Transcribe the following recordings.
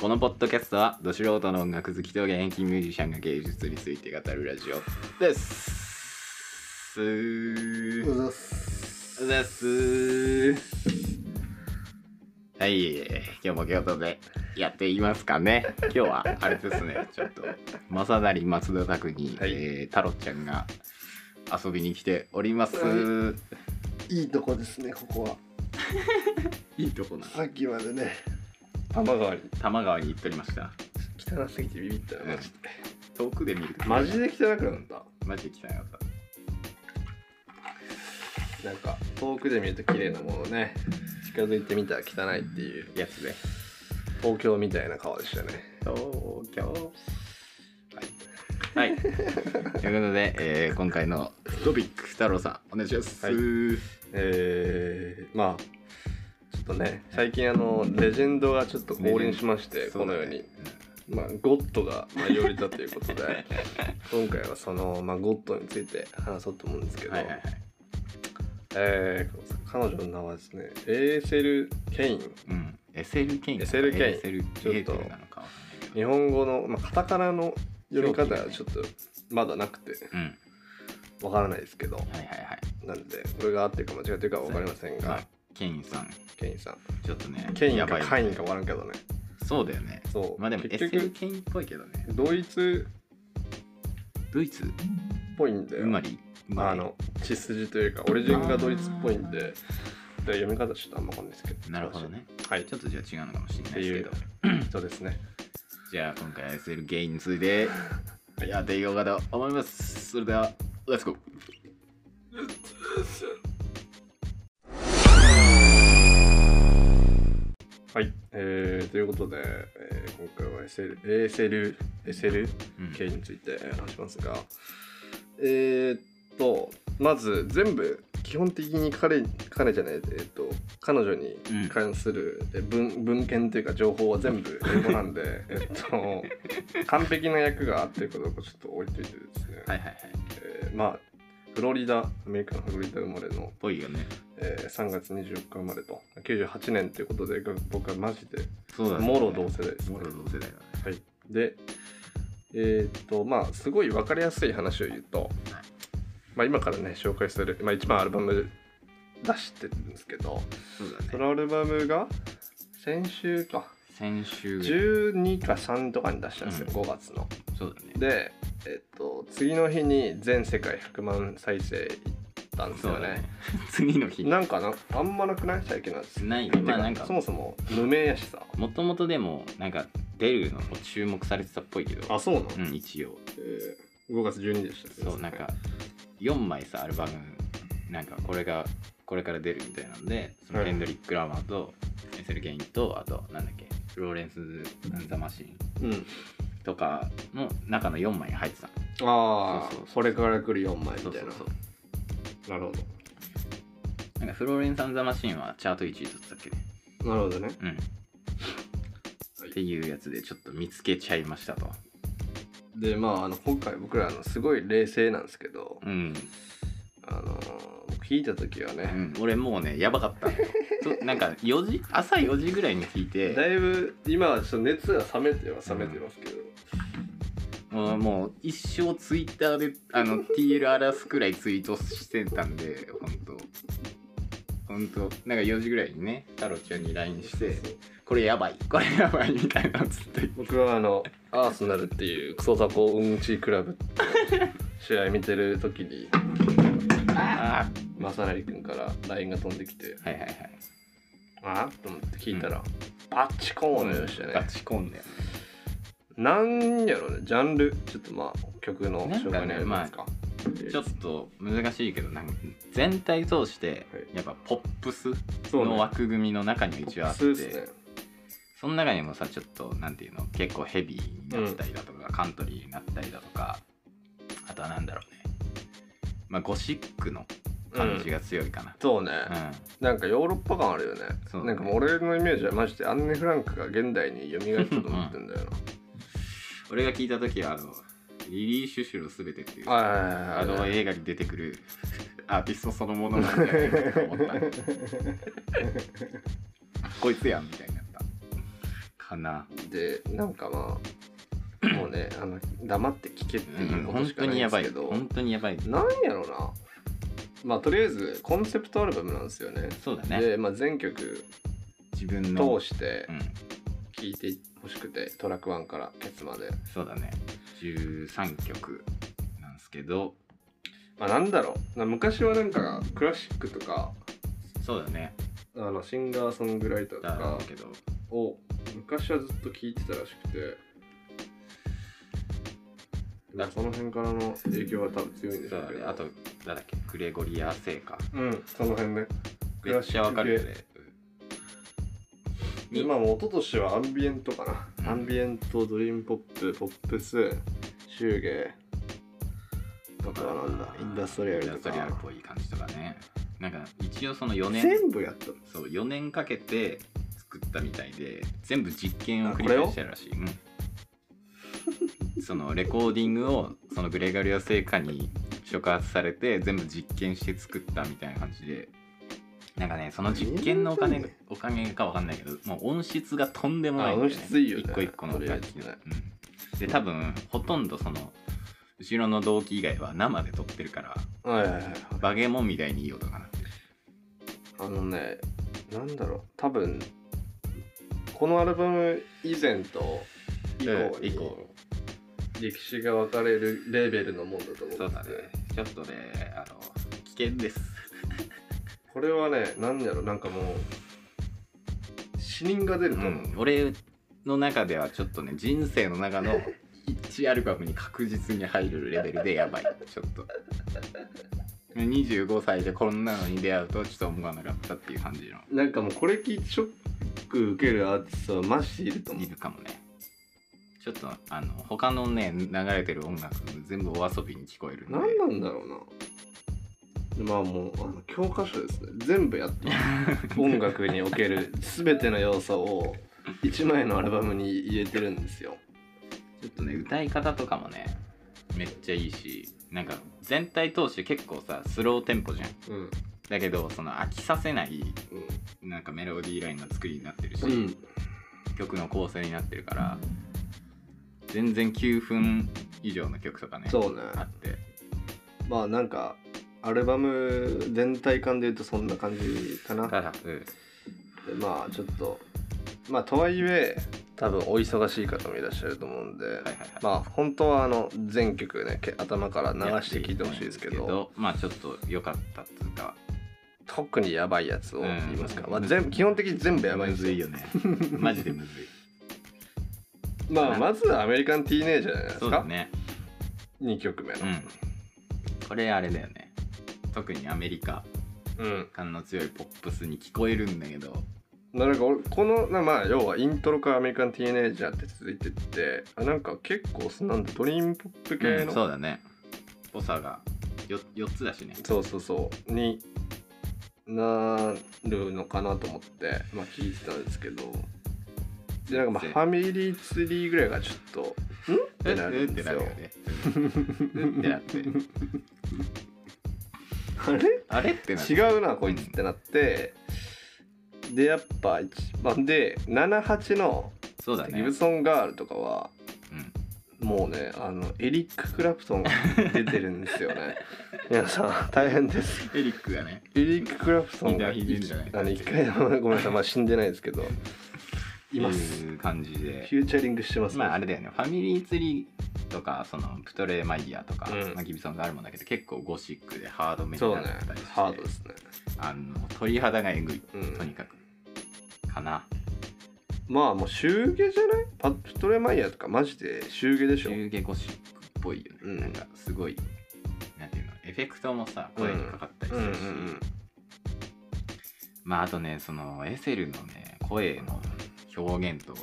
このポッドキャストはど素人の音楽好きと現役ミュージシャンが芸術について語るラジオです。すーうざっす。うざっす。ーはい。今日も京都でやっていますかね。今日はあれですね。ちょっと正成松田拓に、はい。えー、太郎ちゃんが遊びに来ております、はい。いいとこですねここは。いいとこなさっきまでね多摩川に多摩川に行っておりました。汚すぎてビビったよ。うん。マジで遠くで見ると。マジで汚くなった。マジで汚かった。なんか遠くで見ると綺麗なものね近づいてみたら汚いっていう。やつで東京みたいな川でしたね。東京。はい、はい、ということで、えー今回のトピック太郎さんお願いします、はい。えー、まあとね最近あのレジェンドがちょっと降臨しましてこのように。まあ、ゴッドが舞い降りたということで 今回はその、まあ、ゴッドについて話そうと思うんですけど、はいはいはい。えー彼女の名はですねエセル・ケイン。うん。イン エセル・ケイン。ちょっとケインなのかわかんないけど日本語の、まあ、カタカナの読み方はちょっとまだなくてうん。わからないですけど。はいはいはい。なんでこれが合ってるか間違ってるかは分かりませんが。まあケインさん。ケインさん。ちょっとねケインやばいかカインか分からんけどね。そうだよね。そう。まあでも結 SL 局ケインっぽいけどね。ドイツ。ドイツ？っぽいんでうまりうまりあの血筋というかオリジンがドイツっぽいんで。で読み方ちょっとあんま分かんないですけど。なるほどね。はい。ちょっとじゃあ違うのかもしれないですけど。そうですね。じゃあ今回は SL ゲインについてやっていこうかと思います。それではレッツゴーはい、えー、ということで、えー今回は SL、ASL、SL うん。系について話しますが、えー、っと、まず全部、基本的に彼、彼じゃない、えーっと、彼女に関するえ文,、文献というか情報は全部英語なんで、えっと、完璧な役が合ってるかどうかちょっと置いといてですね、はいはいはい。えーまあ、フロリダ、アメリカのフロリダ生まれの、ぽいよねえー3月24日生まれと、98年ということで、僕はマジでもろ同世代ですね。もろ同世代だ。ねはい、でえーっとまあすごい分かりやすい話を言うと、まあ、今からね紹介する、まあ、一番アルバム出してるんですけどそうだね。そのアルバムが先週か。先週。12か3とかに出したんですよ、うん。5月の。そうだね。でえっと次の日に全世界100万再生いったんですよね。ね 次の日。なんかなあんまなくない？最近のやつ。ないまあなんか。そもそも無名やしさ。もともとでもなんか出るのも注目されてたっぽいけど。あそうなの、うん一応。えー5月12でしたそうなんか4枚さアルバムなんかこれがこれから出るみたいなんでそのはい。ケンドリック・ラマーとエセル・ゲインとあとなんだっけフローレンス・ザ・マシンうん。とかの中の4枚に入ってたああこれから来る4枚みたいな。そうそうそうなるほど。なんかフローレンス・ザ・マシンはチャート1位取ってたっけ？ねなるほどね。うん。っていうやつでちょっと見つけちゃいましたと。でまああの今回僕らあのすごい冷静なんですけどうん、あの僕弾いた時はうね、ん、俺もうねやばかったと なんか4時？朝4時ぐらいに聞いて。だいぶ今はちょっと熱が冷めては冷めてますけど、もうもう一生ツイッターであの TL 荒らすくらいツイートしてたんで本当。本当。なんか4時ぐらいにね太郎ちゃんに LINE してこれやばいこれやばいみたいなのずっと言って。僕はあのアーセナルっていうクソザコうんちクラブの試合見てる時にあ正成君から LINE が飛んできてあはいはいはい。あっと思って聞いたら、バッチコーンのようでしたね。ガチコンだよねなんやろねジャンルちょっとまあ曲の紹介になりますか。ちょっと難しいけどなんか全体通してはい。やっぱポップスの枠組みの中には一応あってそね。その中にもさちょっとなんていうの結構ヘビーになったりだとか、カントリーになったりだとかあとはなんだろうねまあゴシックの感じが強いかな、そうね、うん。なんかヨーロッパ感あるよね。そうなんか俺のイメージはマジでアンネ・フランクが現代に蘇ったと思ってんだよ俺が聞いた時はあのリリー・シュシュのすべてっていうあの映画に出てくる アーティストそのものなんじゃないかと思った。こいつやんみたいになった。かな。でなんかまあもうねあの黙って聞けっていうこと本しかないん当にやばい。ですけど、本当にやばい。なんやろな。まあとりあえずコンセプトアルバムなんですよね。そうだね。で、まあ、全曲自分の。通してうん。聴いてほしくて、トラック1からケツまで。そうだね。13曲なんですけど。まあなんだろう。な昔はなんかクラシックとかそうだね。あのシンガーソングライターとだかけど。を昔はずっと聴いてたらしくて。まあその辺からの影響は多分強いんでしそょうね。あとなんだっけ？グレゴリア聖歌。うんその辺ね。めっちゃわかるよねでまあもう音としてはアンビエントかな、うん。アンビエントドリームポップポップスシューゲーあとはなんだ。インダストリアルとインダストリアルっかぽい感じとかね。なんか一応その4年。全部やったの？そう4年かけて作ったみたいで全部実験を繰り返してるらしい、うん、そのレコーディングをそのグレゴリア聖歌に触発されて全部実験して作ったみたいな感じでなんかねその実験のお金がおかげかわかんないけどもう音質がとんでもないね、あ音質いいよね。一個一個の楽器うん、で多分ほとんどその後ろの動機以外は生で撮ってるからはいはいはいはい。バゲモンみたいにいい音がなってる。あのねなんだろう。多分このアルバム以前と以降うん以に降。歴史が分かれるレベルのもんだと思ってそうだね。ちょっとねあの危険ですこれはねなんだろうなんかもう死人が出ると思う、うん、俺の中ではちょっとね人生の中の1アルバムに確実に入るレベルでやばい。ちょっと。25歳でこんなのに出会うとちょっと思わなかったっていう感じの。なんかもうこれ聞いてショック受けるアーティストはマジでいると思う。いるかもね。ちょっとあの他のね流れてる音楽全部お遊びに聞こえるんで。何なんだろうなまあもうあの教科書ですね。全部やった 音楽における全ての要素を1枚のアルバムに入れてるんですよ。ちょっとね歌い方とかもねめっちゃいいしなんか全体通して結構さスローテンポじゃん。うん。だけどその飽きさせないなんかメロディーラインの作りになってるし、うん。曲の構成になってるから全然9分以上の曲とかねそうね。あって。まあなんかアルバム全体感で言うとそんな感じかな。うん。でまあちょっとまあとはいえ多分お忙しい方もいらっしゃると思うんで、はいはいはい。まあ本当はあの全曲ねけ頭から流して聴いてほしいですけど。まあちょっと良かったっていうか。特にやばいやつを言いますか、うん。まあ、全基本的に全部やばいんですよ。むずいよね。マジでむずい。まあまずはアメリカンティーネイジャーじゃないですか、そうだね。2曲目の。うん。これあれだよね特にアメリカうん、感の強いポップスに聞こえるんだけど。なんか俺このなまあ要はイントロからアメリカンティーネイジャーって続いてってあなんか結構なんだドリームポップ系うんの、そうだね。ぽさが 4, 4つだしね。そうそうそう。になるのかなと思ってまあ聞いてたんですけど。でなんかまあ全ファミリーツリーぐらいがちょっとん？ってなるんですよ。うってなるよね。うん。ってなってあれ？あれ？ってなって。違うなこいつってなって。でやっぱ一番で78のそうだね。ギブソンガールとかはうん。もうねあのエリック・クラプトンが出てるんですよね。皆さん大変です。エリックがね。エリック・クラプトンがあの一回ごめんなさいまあ死んでないですけどいますいう感じで。フューチャリングしてますね。まああれだよね。ファミリーツリーとかそのプトレーマイヤーとか、うん。まあ、ギブソンがあるもんだけど結構ゴシックでハードめになったりして、ハードですね。あの鳥肌がえぐい、うん。とにかく。かな。まあもう祝儀じゃない？パプトレマイヤーとかマジで祝儀でしょ。中下ゴシックっぽいよね、うん。なんかすごいなんていうの？エフェクトもさ声にかかったりするし、まああとねそのエセルのね声の表現と、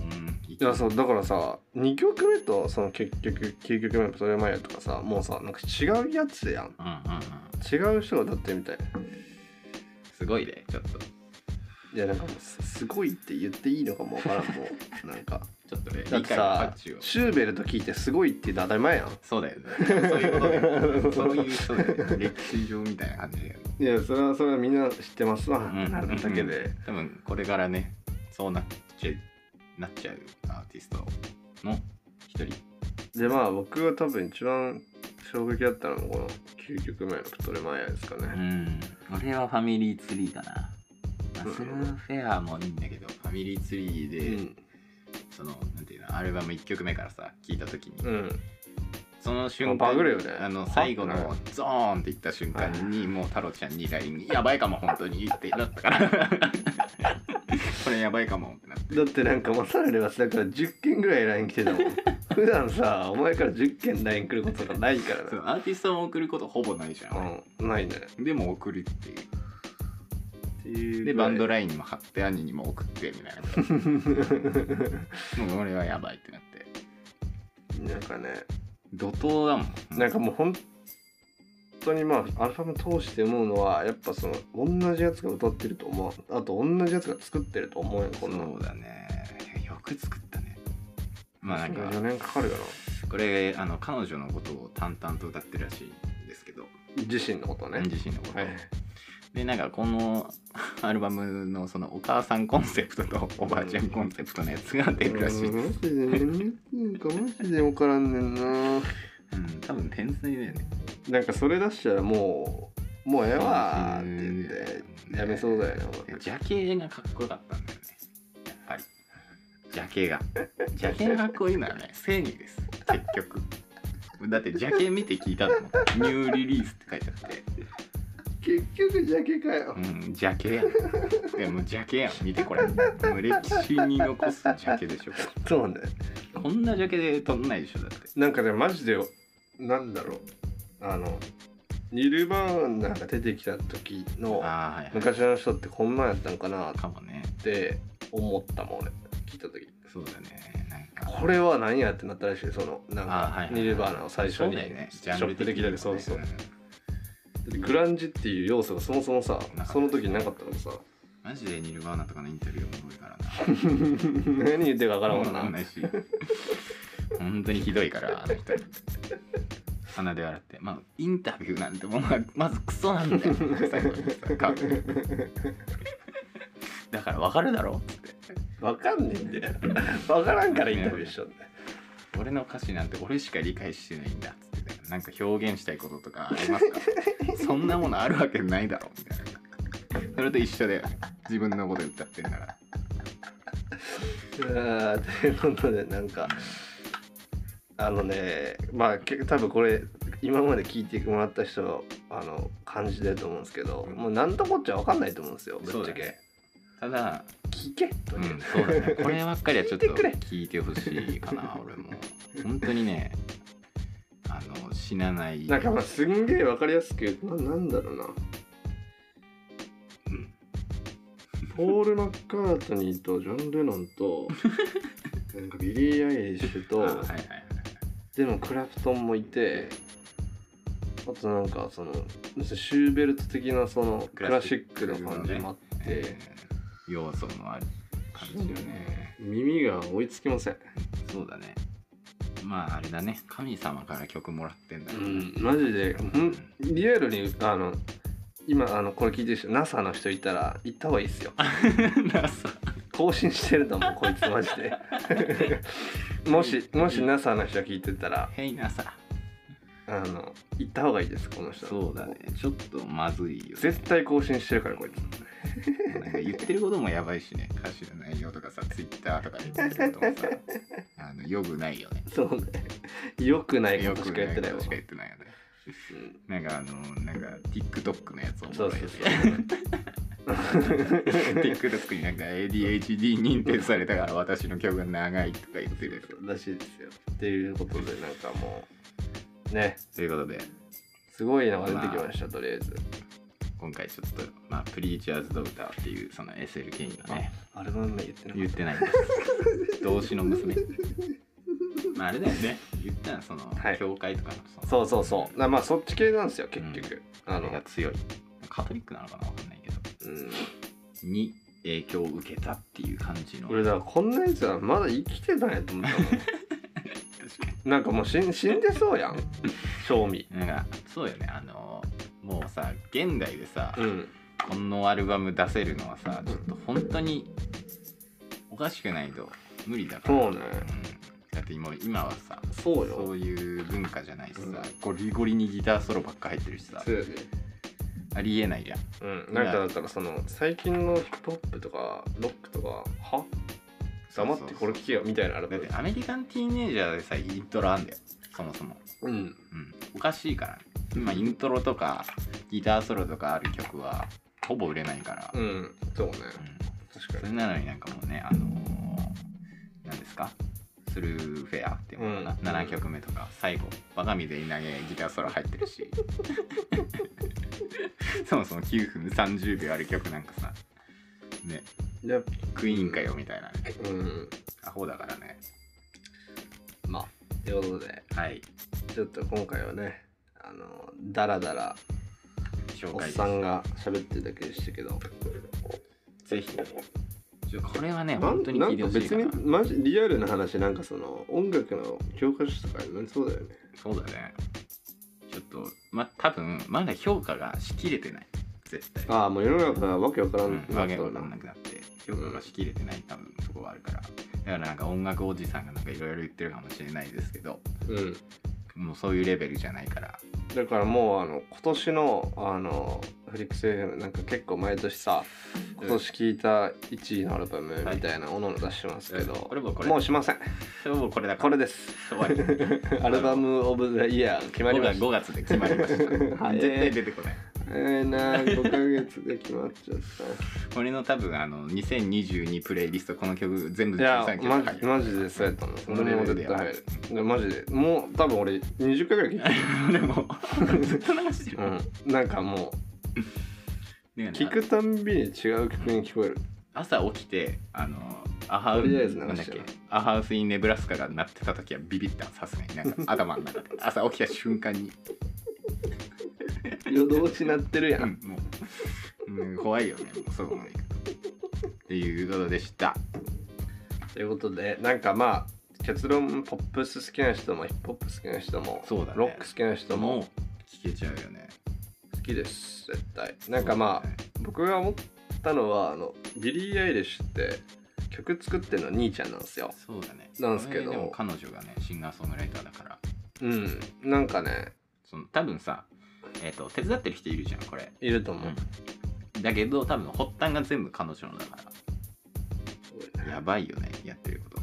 うん、いいやそうだからさ2曲目とその結局9曲目のプトレマイヤーとかさもうさなんか違うやつやん。うんうんうん。違う人が歌ってるみたい。すごいねちょっと。いやなんかもうすすごいって言っていいのかもわからんもう。なんか。ちょっとねだってさシューベルト聞いてすごいって当たり前やん。そうだよね。そういうことだよそういう人だよね歴史上みたいな感じだよね。いやそれはそれはみんな知ってますわ、うん。なるだけで、多分これからねそうなっちゃなっちゃうアーティストの一人。でまあ僕が多分一番衝撃だったのがこの9曲目のプトレマイヤーですかうね。ん。俺はファミリーツリーかな、まあうん。スルーフェアもいいんだけどファミリーツリーで、うん。そのなんていうのアルバム1曲目からさ聴いた時に、うん。その瞬間ね。あのは最後のはゾーンって言った瞬間にもう太郎ちゃんに LINE に「やばいかも本当に」ってなったから これやばいかもってなってだってなんかまさらにはだから10件ぐらい LINE 来てたもん。普段さ、お前から10件 LINE 来ることがないからそうアーティストを送ることほぼないじゃん、な。うん。ないね。でも送るっていうっていうでバンドララインにも貼って兄にも送ってみたいな もう俺はやばいってなってなんかね、怒涛だもんなんかもう本当にまあアルバム通して思うのはやっぱその同じやつが歌ってると思う。あと同じやつが作ってると思うよ。こんなそうだね。よく作ったね。まあなんか4年かかるよなこれあの彼女のことを淡々と歌ってるらしいんですけど、自身のことね。自身のこと。を、はい。でなんかこのアルバムのそのお母さんコンセプトとおばあちゃんコンセプトのやつが出るらしい、マジでねなん。かマジで分からんねんなうん、多分天才だよね。なんかそれ出したらもうもうええわーって言ってやめそうだよねジャケがかっこよかったんだよねやっぱり。ジャケが。ジャケがかっこいいのはね正義です。結局。だってジャケ見て聞いたの。もニューリリースって書いてあって結局ジャケかよ。うんジャケやん。でもジャケやん。見てこれ。もう歴史に残すジャケでしょ。そうね。こんなジャケで撮んないでしょだって。なんかねマジでなんだろう。あのニルバーナが出てきた時のああはいはい。昔の人ってこんなんやったんかなっかもね。て思ったもん俺。聞いた時。そうだね。なんか。これは何やってなったらしいそのなんかあはいはいニルバーナを最初にそうだよね。ショップできたりそうそう。うんでグランジっていう要素がそもそもさその時になかったからさ。マジでニルバーナとかのインタビューおもろいからな。何言ってるか分からんもんな。ないし。本当にひどいからあの人。鼻で笑って。まあインタビューなんてもうままずクソなんだよ。最後にさカだから分かるだろ？って分かんねえんだよ。分からんからインタビューしちゃうんだよ。俺の歌詞なんて俺しか理解してないんだ。っなんか表現したいこととかありますか？そんなものあるわけないだろみたいな。それと一緒で自分のこと歌ってんだからあーということでなんかあのねまあけ多分これ今まで聞いてもらった人あの感じてると思うんですけど、もう何とこっちゃ分かんないと思うんですよぶっちゃけ、ただ聞けという、うん、そうだね。こればっかりはちょっと聞いてほしいかな、俺も。本当にね、あの、死なない。なんかまあすんげえ分かりやすく言うとななんだろうなうんポール・マッカートニーとジョン・レノンと なんかビリー・アイリッシュと、あはいはいはい。でもクラプトンもいてあとなんかそのシューベルト的なそのクラシックの感じもあって、えー要素のある感じよね。耳が追いつきませんそうだね。まああれだね、神様から曲もらってんだうん。マジでほん。リアルにあの今あのこれ聞いてる人 NASA の人いたら行った方がいいですよ。なさ更新してると思うこいつマジで。もしもし NASA の人が聞いてたら。ヘイなさ。あの行った方がいいですこの人そうだね。ちょっとまずいよ、ね。絶対更新してるからこいつなんか言ってることもやばいしね。歌詞の内容とかさ、ツイッターとかで言ってることもさ、あの、よくないよね。そうねよくないことしか言ってないわよくしか言ってないよね。うんなんかあの、なんか TikTok のやつをそうそうそう TikTok になんか ADHD 認定されたから私の曲が長いとか言ってる。らしいですよっていうことでなんかもうねということで、すごいのが出てきました、とりあえず今回ちょっと、まあ、プリーチャーズ・ドクターっていうその SLK のね、アルバム名言ってなかっ言ってないんです。動詞の娘。まああれだよね。言ったらその、はい教会とかのそのたそうそうそうなまあそっち系なんですよ結局、ああのれが強い。カトリックなのかなわかんないけど。うんに影響を受けたっていう感じの。俺だからこんなやつはまだ生きてたんやと思ったもん確か なんかもう死ん死んでそうやん。賞味。に。なんか、そうよね。あの、もうさ、現代でさ、うん。このアルバム出せるのはさちょっと本当におかしくないと無理だから。そうね。ん。だって今今はさそうよ。そういう文化じゃないしさ、うん。ゴリゴリにギターソロばっか入ってるしさそうありえないじゃん。うん。なんかだったらその最近のヒップホップとかロックとかは？黙ってこれ聞けよみたいなのある。だってアメリカンティーネイジャーでさイントロあんだよそもそも。うん。うん。おかしいからね。今イントロとかギターソロとかある曲はほぼ売れないから、うん。うんそうね確かに。それなのになんかもうねあのー、なんですか？スルーフェアっていうのかな、うん。7曲目とか。最後バカみでい投げギターソロ入ってるしそもそも9分30秒ある曲なんかさね。いやクイーンかよみたいなね。うん。アホだからね。まあということで。はい。ちょっと今回はねあのダラダラおっ紹介です。さんが喋ってるだけでしたけど。ぜひ。ちょこれはねなん本当に聞いてなんか別ほしいかなにマジリアルな話なんかその音楽の教科書とかになりそうだよね。そうだね。ちょっとま多分まだ評価がしきれてない絶対。ああもう世の中がわけわからうんんわけわかなくなって評価がしきれてない多分とこがあるから。だからなんか音楽おじさんがなんかいろいろ言ってるかもしれないですけど。うん。もうそういうレベルじゃないから。だからもうあの今年のあのフリックス FM なんか結構毎年さ今年聴いた1位のアルバムみたいなおのの出してますけど、これもこれ。もうしません。もうこれだこれです。アルバムオブザイヤー決まりました。5月で決まりました。はい。絶対出てこないえー、な5ヶ月で決まっちゃった。俺の多分あの2022プレイリストこの曲全部いや13曲マジマジでそうやったの俺も絶対入る。でマジでもう多分俺20回ぐらい聞いてでもずっと流してる、る、うん、なんかもうね聞くたんびに違う曲に聞こえる。朝起きてあのアハウとりあえず流なんだっけしてる。アハウス・イン・ネブラスカが鳴ってた時はビビった。さすがに。なんか頭の中で。朝起きた瞬間に、夜通しなってるやうんん、もう、うん、怖いよね。もうそこまでいくとっていうことでした。ということでなんかまあ結論ポップス好きな人もヒップホップ好きな人もそうだね。ロック好きな人も聞けちゃうよね。好きです絶対。なんかまあ、僕が思ったのはあのビリー・アイリッシュって曲作ってるの兄ちゃんなんですよ。そうだね。なんすけど。彼女がねシンガーソングライターだから。うん。なんかねその多分さえっ、と手伝ってる人いるじゃんこれ、いると思う、だけど多分発端が全部彼女のだから。やばいよねやってること。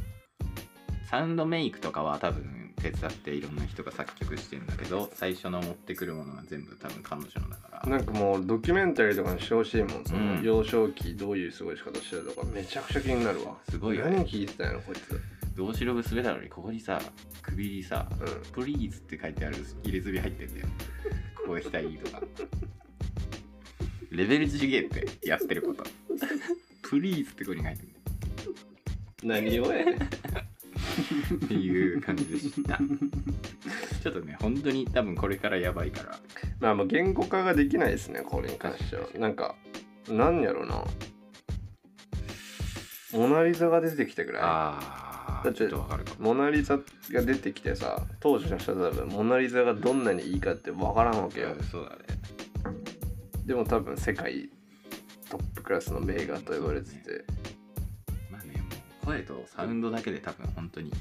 サウンドメイクとかは多分手伝っていろんな人が作曲してるんだけど最初の持ってくるものが全部多分彼女のだから。なんかもうドキュメンタリーとかにしてほしいもんその、うん。幼少期どういう過ごし方してるとかめちゃくちゃ気になるわ。すごいよね。何聞いてたんやろこいつ。どうしろぶすべだろにここにさ首にさう「プリーズ」って書いてある入れ墨入ってんだよここが額とか。レベル違えってやってること。プリーズってここに書いてる。ん何をやねん。っていう感じでした。ちょっとね本当に多分これからやばいから。まあもう言語化ができないですねこれに関しては。なんかなんやろな。モナ・リザが出てきたぐらああだってちょっとわかるかいも。モナ・リザが出てきてさ当時の人は多分モナ・リザがどんなにいいかってわからんわけよ。そうだね。でも多分世界トップクラスの名画と言われてて。まあねもう声とサウンドだけで多分本当に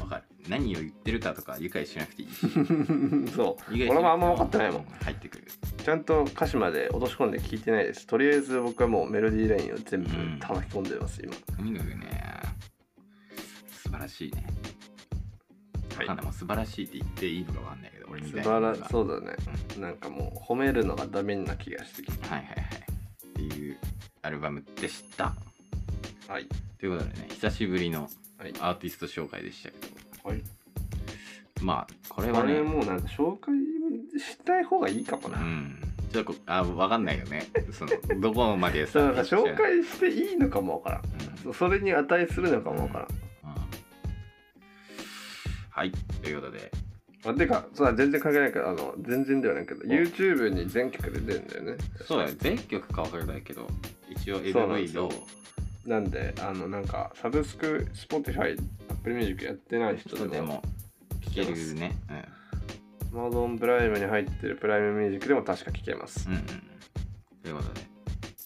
わかる。何を言ってるかとか理解しなくていいし。そう。俺もあんま分かってないもん。入ってくる。ちゃんと歌詞まで落とし込んで聞いてないです。とりあえず僕はもうメロディーラインを全部うん。叩き込んでます今。とにかくね素晴らしいね。はい。もう素晴らしいって言っていいのかわかんないけど俺み素たいなのが。晴らそうだね。なんかもう褒めるのがダメな気がしてきはいはいはい。っていうアルバムでした。たはい。ということでね久しぶりのはい。アーティスト紹介でしたけど。はい。まあこれはね。これもうなんか紹介したい方がいいかもな、うん。ちょっとこあわかんないよね。そのどこまで そうなんかさ紹介していいのかもわからん。うん。そそれに値するのかもわからんうんはいということで。あてかそ全然関係ないけどあの全然ではないけど YouTube に全曲で出るんだよね。そうだよ全曲か分からないけど一応 MV よ。となんであのなんかサブスク Spotify Apple Music やってない人でも人でも聴けるね。Amazon プライムに入ってるプライムミュージックでも確か聴けます。うんうんうん。ということで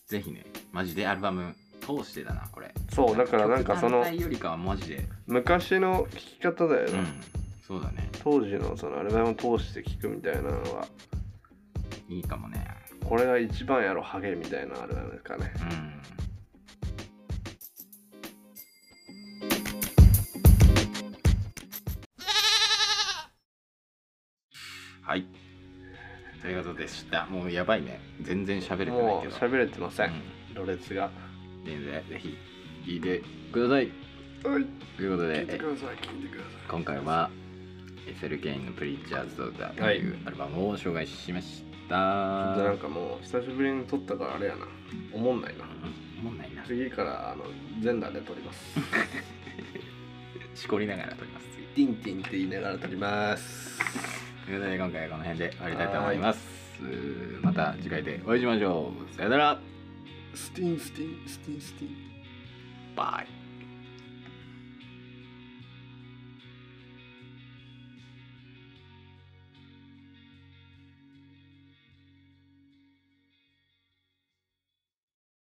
ぜひねマジでアルバム通通してだなこれ。そうだからなんかその曲単体よりかはマジで。昔の聴き方だよな、うんそうだね。当時のそのアルバムを通して聴くみたいなのは。いいかもね。これが一番やろハゲみたいなアルバムですかね。うん。はい。ということでした。もうやばいね。全然喋れてないけど。もう喋れてません、うん。ろれつが全然ぜひ聞いてください。はい。ということで聞いてください聞いてくださ今回はエセル・ケインの「プリッチャーズ・ドーター」というアルバムを紹介しました、いちょっとなんかもう久しぶりに撮ったからあれやな。思んないな。うん思んないな。次からあの全裸で撮ります。しこりながら撮ります次。ティンティンって言いながら撮ります。ということで今回はこの辺で終わりたいと思います。また次回でお会いしましょう。さよならスティンス